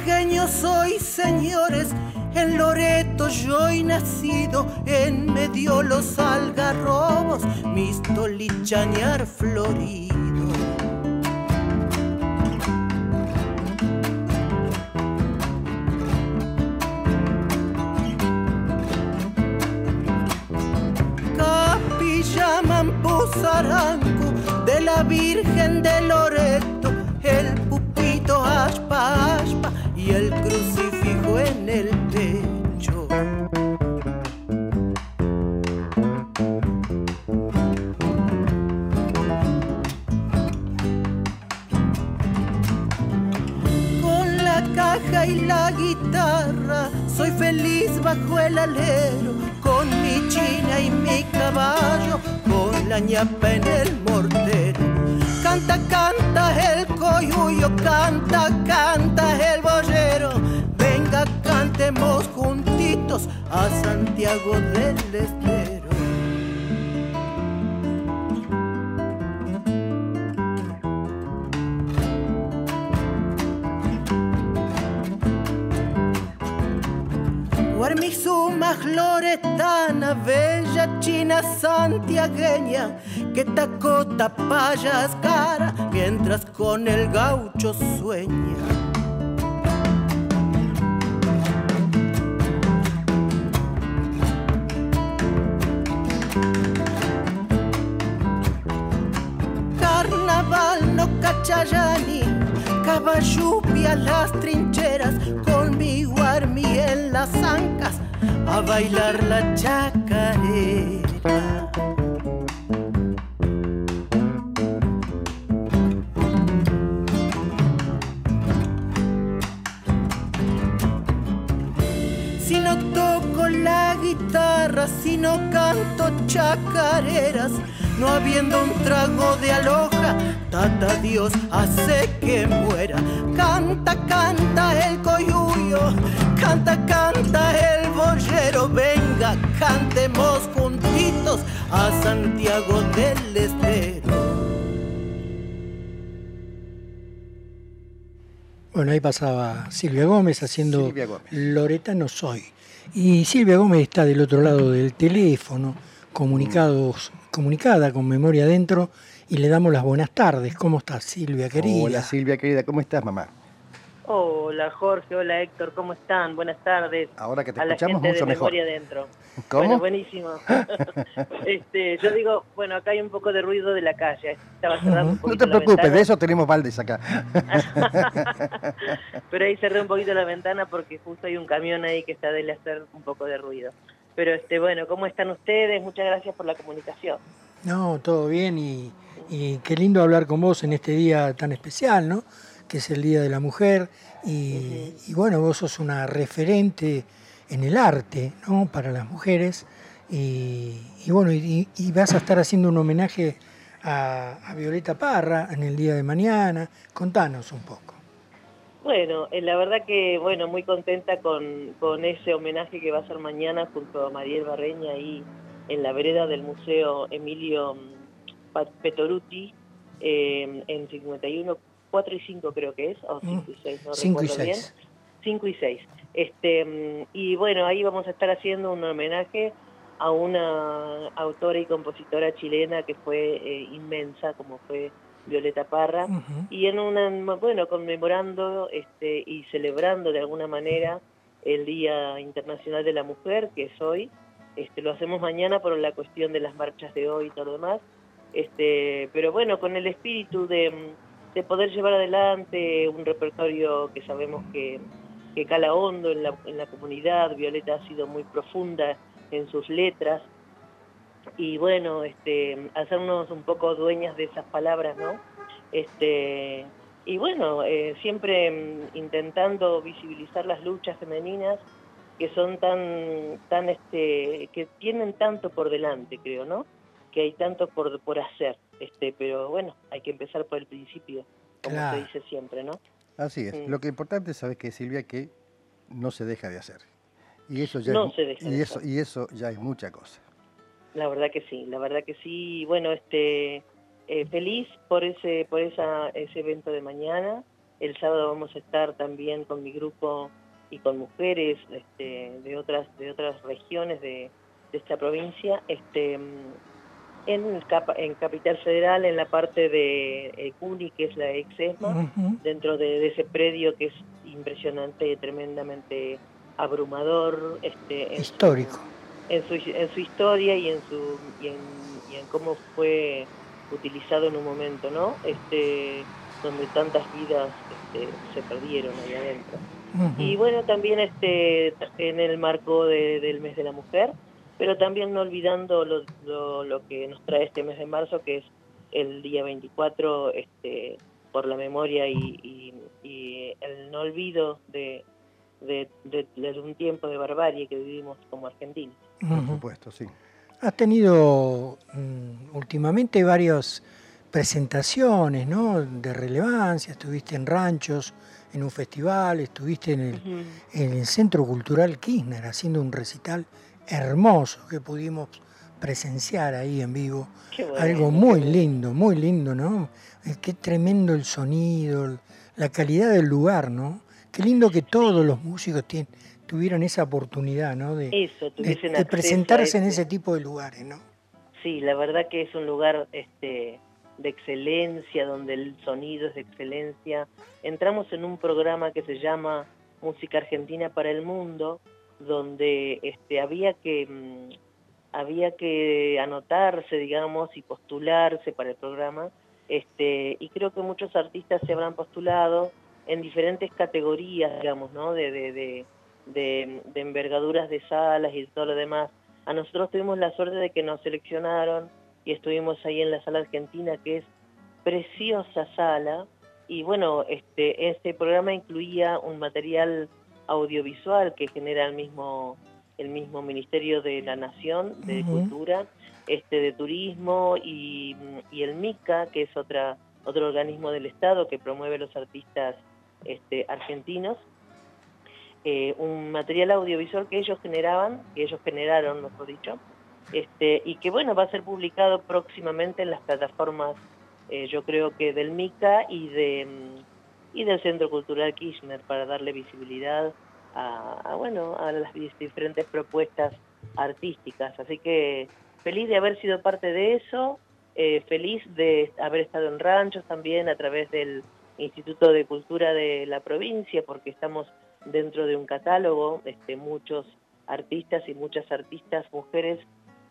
Santiagueño soy, señores, en Loreto yo he nacido, en medio los algarrobos, mis tolichañar florido. Capilla Mampuzaranco de la Virgen soy feliz bajo el alero, con mi china y mi caballo, con la ñapa en el mortero. Canta, canta el coyuyo, canta, canta el boyero. Venga, cantemos juntitos a Santiago del Guarmizuma floretana, bella china santiagueña, que tacota payas cara mientras con el gaucho sueña. Carnaval no cachayani, caballupi las trincheras, con mi guarmi en las ancas, a bailar la chacarera. Si no toco la guitarra, si no canto chacareras, no habiendo un trago de aloja, tata Dios hace que muera. Canta, canta el coyuyo, canta, canta el boyero, venga, cantemos juntitos a Santiago del Estero. Bueno, ahí pasaba Silvia Gómez haciendo Silvia Gómez. Loreta no soy. Y Silvia Gómez está del otro lado del teléfono, comunicados, comunicada con memoria adentro, y le damos las buenas tardes. ¿Cómo estás, Silvia, querida? Hola Silvia querida, ¿cómo estás mamá? Hola Jorge, hola Héctor, ¿cómo están? Buenas tardes. Ahora que te a la escuchamos gente mucho de mejor. Memoria Adentro. ¿Cómo? Bueno, buenísimo. este, yo digo, bueno, acá hay un poco de ruido de la calle. Estaba cerrando un No te preocupes, ventana, de eso tenemos baldes acá. Pero ahí cerré un poquito la ventana porque justo hay un camión ahí que está de hacer un poco de ruido. Pero este, bueno, ¿cómo están ustedes? Muchas gracias por la comunicación. No, todo bien y, y qué lindo hablar con vos en este día tan especial, ¿no? Que es el Día de la Mujer y, y bueno, vos sos una referente en el arte, ¿no? Para las mujeres y, y bueno, y, y vas a estar haciendo un homenaje a, a Violeta Parra en el día de mañana. Contanos un poco. Bueno, eh, la verdad que, bueno, muy contenta con, con ese homenaje que va a ser mañana junto a Mariel Barreña ahí en la vereda del Museo Emilio mm, Petoruti, eh, en 51, 4 y 5 creo que es, o 5 y 6, no 5 Mm. y recuerdo bien. 6. 5 y 6. Este, mm, y bueno, ahí vamos a estar haciendo un homenaje a una autora y compositora chilena que fue eh, inmensa, como fue Violeta Parra y en una bueno conmemorando este y celebrando de alguna manera el Día Internacional de la Mujer que es hoy este lo hacemos mañana por la cuestión de las marchas de hoy y todo lo demás. Este pero bueno con el espíritu de, de poder llevar adelante un repertorio que sabemos que, que cala hondo en la, en la comunidad. Violeta ha sido muy profunda en sus letras y bueno, este, hacernos un poco dueñas de esas palabras, ¿no? Este, y bueno, eh, siempre mm, intentando visibilizar las luchas femeninas que son tan, tan, este, que tienen tanto por delante, creo, ¿no? Que hay tanto por, por hacer, este, pero bueno, hay que empezar por el principio, como Claro. se dice siempre, ¿no? Así es. Mm. Lo que es importante, sabes que Silvia, que no se deja de hacer. Y eso ya, No es, se deja y de eso, hacer. y eso ya es mucha cosa. La verdad que sí, la verdad que sí. Y Bueno, este, eh, feliz por ese, por esa, ese evento de mañana. El sábado vamos a estar también con mi grupo y con mujeres este, de otras de otras regiones de, esta provincia, este, en, en Capital Federal, en la parte de eh, CUNY, que es la ex ESMA, dentro de, ese predio que es impresionante, tremendamente abrumador. Este, Histórico. En, su, en su historia y en, su, y en, y en cómo fue utilizado en un momento, ¿no? Este, donde tantas vidas este, se perdieron ahí adentro. Y bueno, también este, en el marco del mes de la mujer, pero también no olvidando lo, lo, que nos trae este mes de marzo, que es el día 24 este, por la memoria y, el no olvido de, de, un tiempo de barbarie que vivimos como argentinos. Por supuesto, sí. Has tenido mm, últimamente varias presentaciones ¿no? de relevancia, estuviste en ranchos, en un festival, estuviste en el, en el Centro Cultural Kirchner haciendo un recital hermoso que pudimos presenciar ahí en vivo. Algo muy lindo, muy lindo, ¿no? Qué tremendo el sonido, la calidad del lugar, ¿no? Qué lindo que todos los músicos tienen, tuvieran esa oportunidad, ¿no? De, de, presentarse en ese tipo de lugares, ¿no? Sí, la verdad que es un lugar este, de excelencia, donde el sonido es de excelencia. Entramos en un programa que se llama Música Argentina para el Mundo, donde este, había que mm, había que anotarse, digamos, y postularse para el programa, este, y creo que muchos artistas se habrán postulado en diferentes categorías, digamos, ¿no? De, de, de, de, envergaduras de salas y todo lo demás. A nosotros tuvimos la suerte de que nos seleccionaron y estuvimos ahí en la sala argentina, que es preciosa sala, y bueno, este, este programa incluía un material audiovisual que genera el mismo el mismo Ministerio de la Nación de Cultura, este de Turismo y, el MICA, que es otra otro organismo del Estado que promueve los artistas este, argentinos. Eh, un material audiovisual que ellos generaban, que ellos generaron, mejor dicho, este, y que bueno, va a ser publicado próximamente en las plataformas, eh, yo creo que del MICA y de y del Centro Cultural Kirchner para darle visibilidad a, bueno, a las diferentes propuestas artísticas. Así que feliz de haber sido parte de eso, eh, feliz de haber estado en ranchos también a través del Instituto de Cultura de la provincia, porque estamos dentro de un catálogo, este, muchos artistas y muchas artistas, mujeres,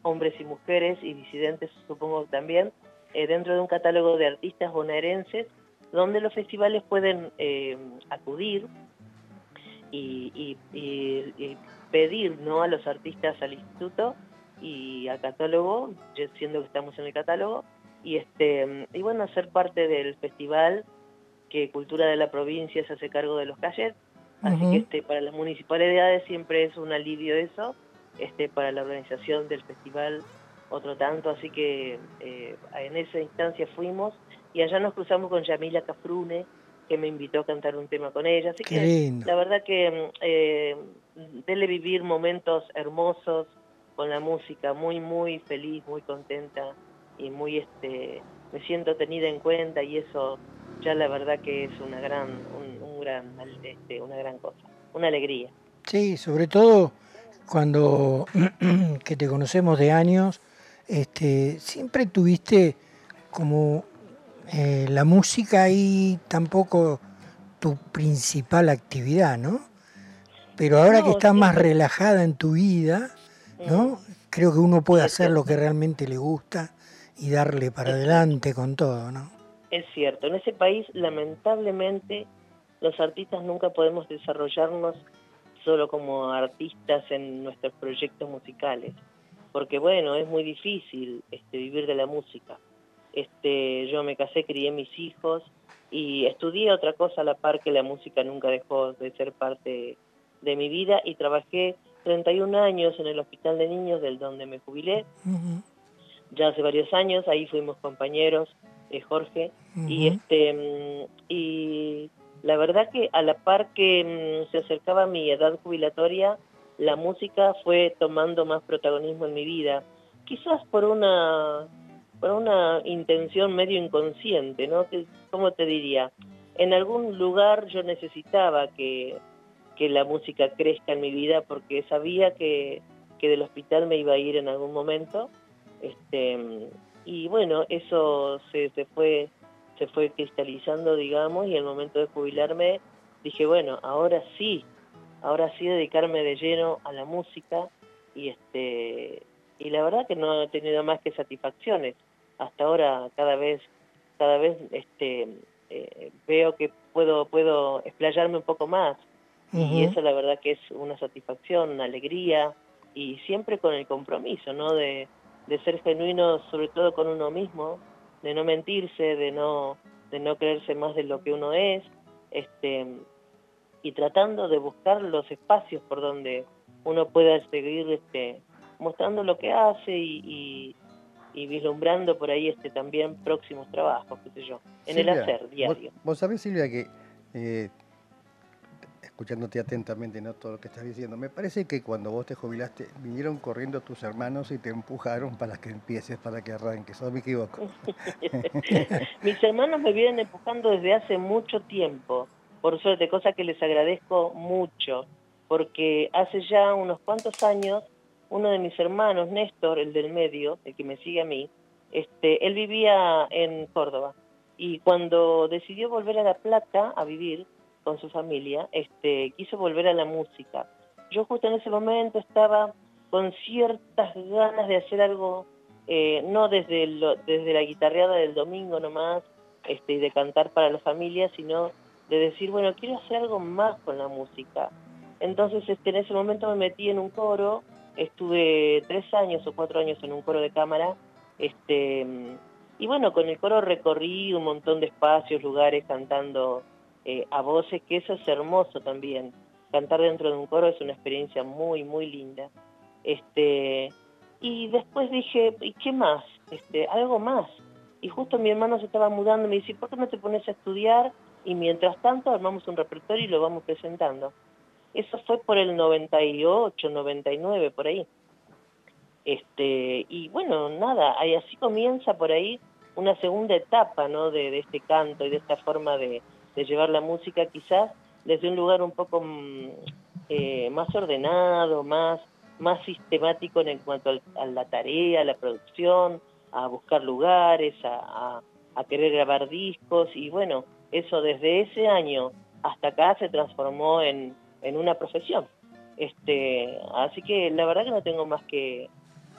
hombres y mujeres y disidentes supongo también, eh, dentro de un catálogo de artistas bonaerenses donde los festivales pueden eh, acudir y, pedir ¿no? a los artistas al instituto y al catálogo, siendo que estamos en el catálogo, y, este, y bueno, ser parte del festival que Cultura de la Provincia se hace cargo de los calles. Así que este, para las municipalidades siempre es un alivio eso, este, para la organización del festival otro tanto, así que eh, en esa instancia fuimos y allá nos cruzamos con Yamila Cafrune, que me invitó a cantar un tema con ella. Así que la verdad que eh, dele vivir momentos hermosos con la música, muy, muy feliz, muy contenta y muy, este, me siento tenida en cuenta y eso ya la verdad que es una gran, un, gran, este, una gran cosa, una alegría. Sí, sobre todo cuando que te conocemos de años, este, siempre tuviste como eh, la música ahí tampoco tu principal actividad, ¿no? Pero ahora que estás más relajada en tu vida, ¿no? Creo que uno puede hacer lo que realmente le gusta y darle para adelante con todo, ¿no? Es cierto, en ese país lamentablemente los artistas nunca podemos desarrollarnos solo como artistas en nuestros proyectos musicales, porque bueno, es muy difícil este, vivir de la música. Este, yo me casé, crié mis hijos y estudié otra cosa a la par que la música nunca dejó de ser parte de mi vida y trabajé 31 años en el Hospital de Niños del donde me jubilé. Ya hace varios años, ahí fuimos compañeros, eh, Jorge, y este mm, y la verdad que a la par que mm, se acercaba mi edad jubilatoria, la música fue tomando más protagonismo en mi vida, quizás por una por una intención medio inconsciente, ¿no? ¿Cómo te diría? en algún lugar yo necesitaba que, que la música crezca en mi vida porque sabía que, que del hospital me iba a ir en algún momento. Este, y bueno, eso se, se, fue se fue cristalizando, digamos, y el momento de jubilarme dije, bueno, ahora sí, ahora sí dedicarme de lleno a la música y este y la verdad que no he tenido más que satisfacciones. Hasta ahora cada vez cada vez este eh, veo que puedo puedo explayarme un poco más y eso la verdad que es una satisfacción, una alegría y siempre con el compromiso, ¿no? De, de ser genuino sobre todo con uno mismo, de no mentirse, de no de no creerse más de lo que uno es, este y tratando de buscar los espacios por donde uno pueda seguir este, mostrando lo que hace y, vislumbrando por ahí este también próximos trabajos, qué sé yo, en el hacer diario. Vos, sabés, Silvia, que eh, escuchándote atentamente ¿no? todo lo que estás diciendo, me parece que cuando vos te jubilaste vinieron corriendo tus hermanos y te empujaron para que empieces, para que arranques, ¿o me equivoco? Mis hermanos me vienen empujando desde hace mucho tiempo por suerte, cosa que les agradezco mucho, porque hace ya unos cuantos años, uno de mis hermanos, Néstor, el del medio, el que me sigue a mí, este, él vivía en Córdoba, y cuando decidió volver a La Plata a vivir con su familia, este, quiso volver a la música. Yo justo en ese momento estaba con ciertas ganas de hacer algo, eh, no desde, desde la guitarreada del domingo nomás, este, y de cantar para la familia, sino de decir, bueno, quiero hacer algo más con la música. Entonces, este, en ese momento me metí en un coro, estuve tres años o cuatro años en un coro de cámara, este, y bueno, con el coro recorrí un montón de espacios, lugares, cantando eh, a voces, que eso es hermoso también. Cantar dentro de un coro es una experiencia muy, muy linda. Este, y después dije, ¿y qué más? Este, algo más. Y justo mi hermano se estaba mudando, me dice, ¿por qué no te pones a estudiar y mientras tanto armamos un repertorio y lo vamos presentando. Eso fue por el 98, 99, por ahí. Este, y bueno, nada, ahí así comienza por ahí una segunda etapa ¿no? de, este canto y de esta forma de, llevar la música quizás desde un lugar un poco mm, eh, más ordenado, más, más sistemático en cuanto a la tarea, a la producción, a buscar lugares, a, a querer grabar discos y bueno, eso desde ese año hasta acá se transformó en, una profesión. Este, así que la verdad que no tengo más que,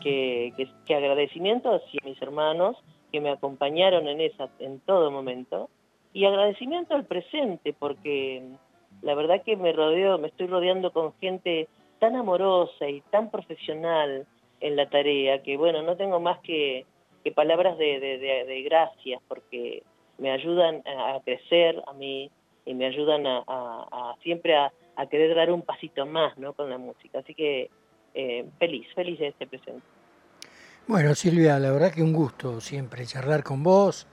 que, agradecimiento hacia mis hermanos que me acompañaron en esa en todo momento y agradecimiento al presente porque la verdad que me rodeo, me estoy rodeando con gente tan amorosa y tan profesional en la tarea que bueno, no tengo más que, que palabras de, gracias porque me ayudan a crecer a mí y me ayudan a, siempre a, querer dar un pasito más ¿no? con la música. Así que eh, feliz, feliz de este presente. Bueno, Silvia, la verdad que un gusto siempre charlar con vos.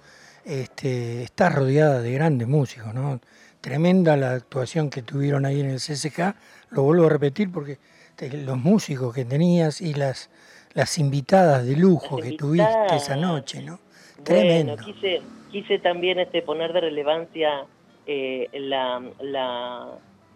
Este, estás rodeada de grandes músicos, ¿no? Tremenda la actuación que tuvieron ahí en el CCK. Lo vuelvo a repetir porque los músicos que tenías y las, las invitadas de lujo que tuviste esa noche, ¿no? Tremendo quise también este, poner de relevancia eh, la, la,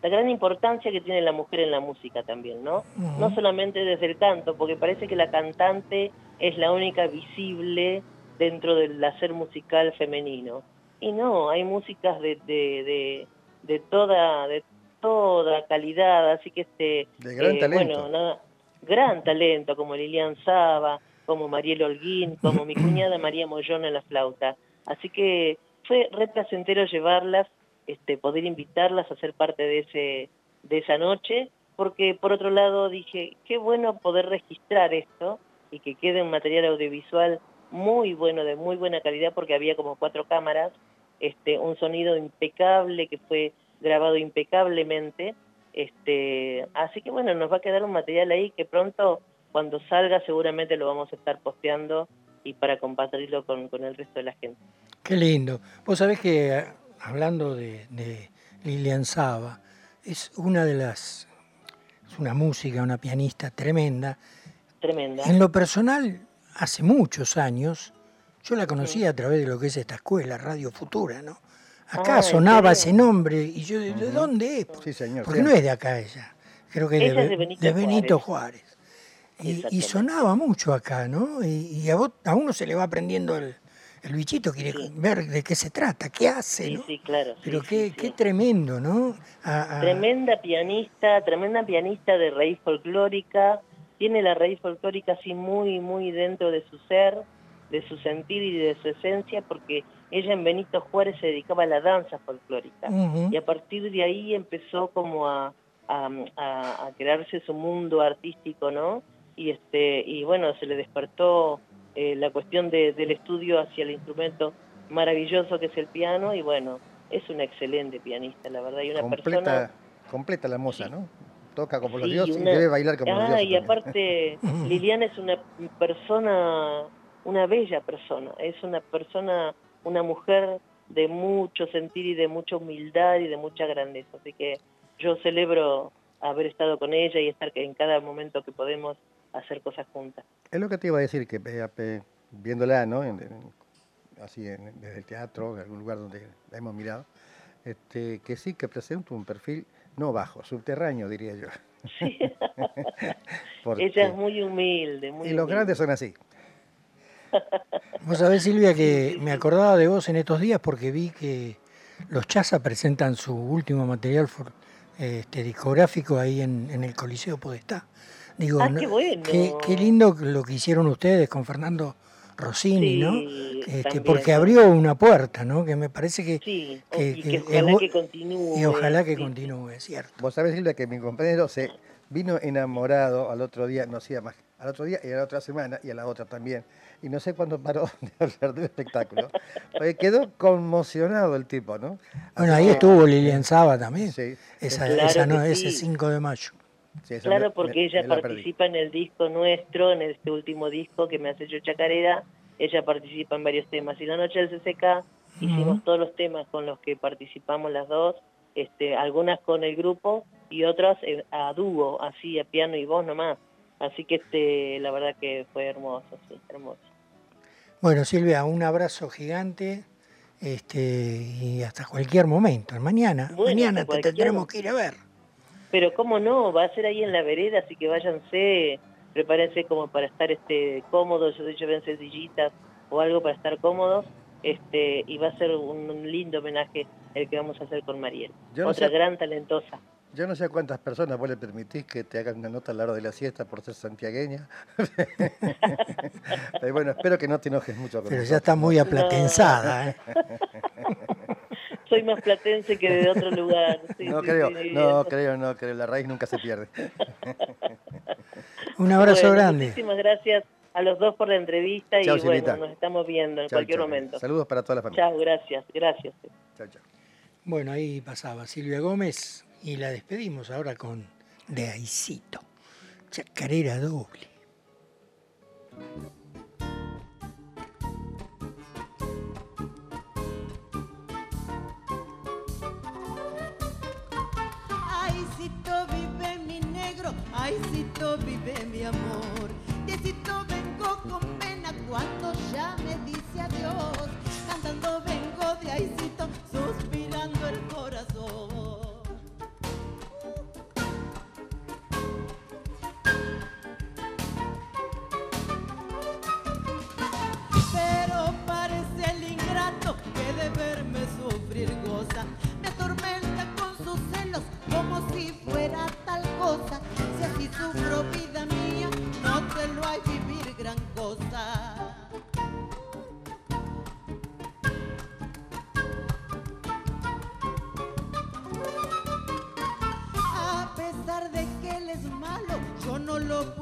gran importancia que tiene la mujer en la música también, ¿no? No solamente desde el canto, porque parece que la cantante es la única visible dentro del hacer musical femenino. Y no, hay músicas de, de, de, toda de toda calidad, así que este... De gran eh, talento. Bueno, gran talento, como Lilian Saba, como Mariel Holguín, como mi cuñada María Mollón en la flauta. Así que fue re placentero llevarlas, este, poder invitarlas a ser parte de, ese, de esa noche, porque por otro lado dije, qué bueno poder registrar esto y que quede un material audiovisual muy bueno, de muy buena calidad, porque había como cuatro cámaras, este, un sonido impecable que fue grabado impecablemente, este, así que bueno, nos va a quedar un material ahí que pronto, cuando salga, seguramente lo vamos a estar posteando y para compartirlo con, el resto de la gente. Qué lindo. Vos sabés que hablando de, Lilian Saba, es una de las, es una música, una pianista tremenda. Tremenda. En lo personal, hace muchos años, yo la conocí a través de lo que es esta escuela, Radio Futura, ¿no? Acá Ah, sonaba ¿en ese nombre y yo, ¿de de dónde es? Sí, señor. Porque no es de acá ella. Creo que de, es de Be- Benito de Benito Juárez. Juárez. Y, sonaba mucho acá, ¿no? Y, y a, vos- a uno se le va aprendiendo el, el bichito, quiere ver de qué se trata, qué hace, Sí, ¿no? sí, claro. Pero qué, qué tremendo, ¿no? A- a- Tremenda pianista, tremenda pianista de raíz folclórica. Tiene la raíz folclórica así muy, muy dentro de su ser, de su sentir y de su esencia, porque ella en Benito Juárez se dedicaba a la danza folclórica. Y a partir de ahí empezó como a, a, a- a crearse su mundo artístico, ¿no? Y, este, y bueno, se le despertó eh, la cuestión de- del estudio hacia el instrumento maravilloso que es el piano, y bueno, es una excelente pianista, la verdad, y una completa, persona... completa la moza, ¿no? Toca como los Sí, dioses una- y debe bailar como los Ah, dioses. y también. aparte, Liliana es una persona, una bella persona, es una persona, una mujer de mucho sentir y de mucha humildad y de mucha grandeza. Así que yo celebro haber estado con ella y estar en cada momento que podemos hacer cosas juntas. Es lo que te iba a decir, que eh, viéndola, ¿no? En- en- así en- desde el teatro, en algún lugar donde la hemos mirado, este, que sí que presenta un perfil no bajo, subterráneo, diría yo. Sí. Porque- ella es muy humilde, muy y los humilde. grandes son así. Vos sabés, Silvia, que me acordaba de vos en estos días porque vi que los Chaza presentan su último material for- este, discográfico ahí en, en el Coliseo Podestá. Digo, Ah, qué bueno. qué, qué lindo lo que hicieron ustedes con Fernando Rossini, Sí, ¿no? Este, porque abrió una puerta, ¿no? Que me parece que... Sí, que- y que que es ojalá bu- que continúe. Y ojalá que sí. continúe, ¿cierto? Vos sabés, Silvia, que mi compañero se vino enamorado al otro día, no hacía más, al otro día y a la otra semana y a la otra también. Y no sé cuándo paró de hablar del espectáculo. Porque quedó conmocionado el tipo, ¿no? Bueno, Así ahí estuvo Lilian Saba también. Sí, Esa, Claro esa no- ese sí. 5 de mayo. Sí, Claro, me- porque me- ella me la perdí. participa en el disco nuestro, en este último disco que me hace yo chacarera. Ella participa en varios temas. Y la noche del CCK hicimos todos los temas con los que participamos las dos, este, algunas con el grupo y otras eh, a dúo, así a piano y voz nomás. Así que este, la verdad que fue hermoso, sí, hermoso. Bueno, Silvia, un abrazo gigante este, y hasta cualquier momento. Mañana, Bueno, mañana te tendremos momento. que ir a ver. Pero cómo no, va a ser ahí en la vereda, así que váyanse, prepárense como para estar este cómodos, yo llévense sillitas o algo para estar cómodos, este y va a ser un, lindo homenaje el que vamos a hacer con Mariel, Yo no otra sé- gran talentosa. Yo no sé a cuántas personas vos le permitís que te hagan una nota a la hora de la siesta por ser santiagueña. Pero bueno, espero que no te enojes mucho con Pero ya está muy aplatenzada. ¿eh? Soy más platense que de otro lugar. sí, No sí, creo, sí, no bien. creo, no creo. La raíz nunca se pierde. Un abrazo Bueno, grande. Muchísimas gracias a los dos por la entrevista Chao, y bueno, Silvita. nos estamos viendo en Chau, cualquier chau. momento. Saludos para toda la familia. Chao, gracias, gracias. Chau, chau. Bueno, ahí pasaba Silvia Gómez y la despedimos ahora con De Aicito. Chacarera doble. Ay, si tú vive mi amor, de si tú ven yo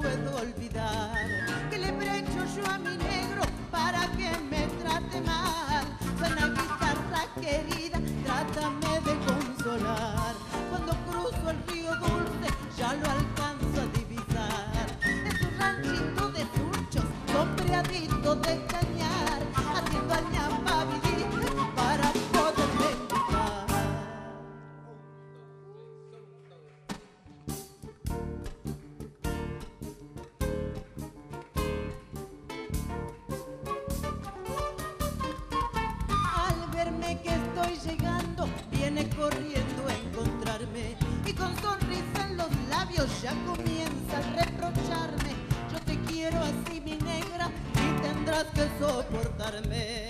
tendrás que soportarme.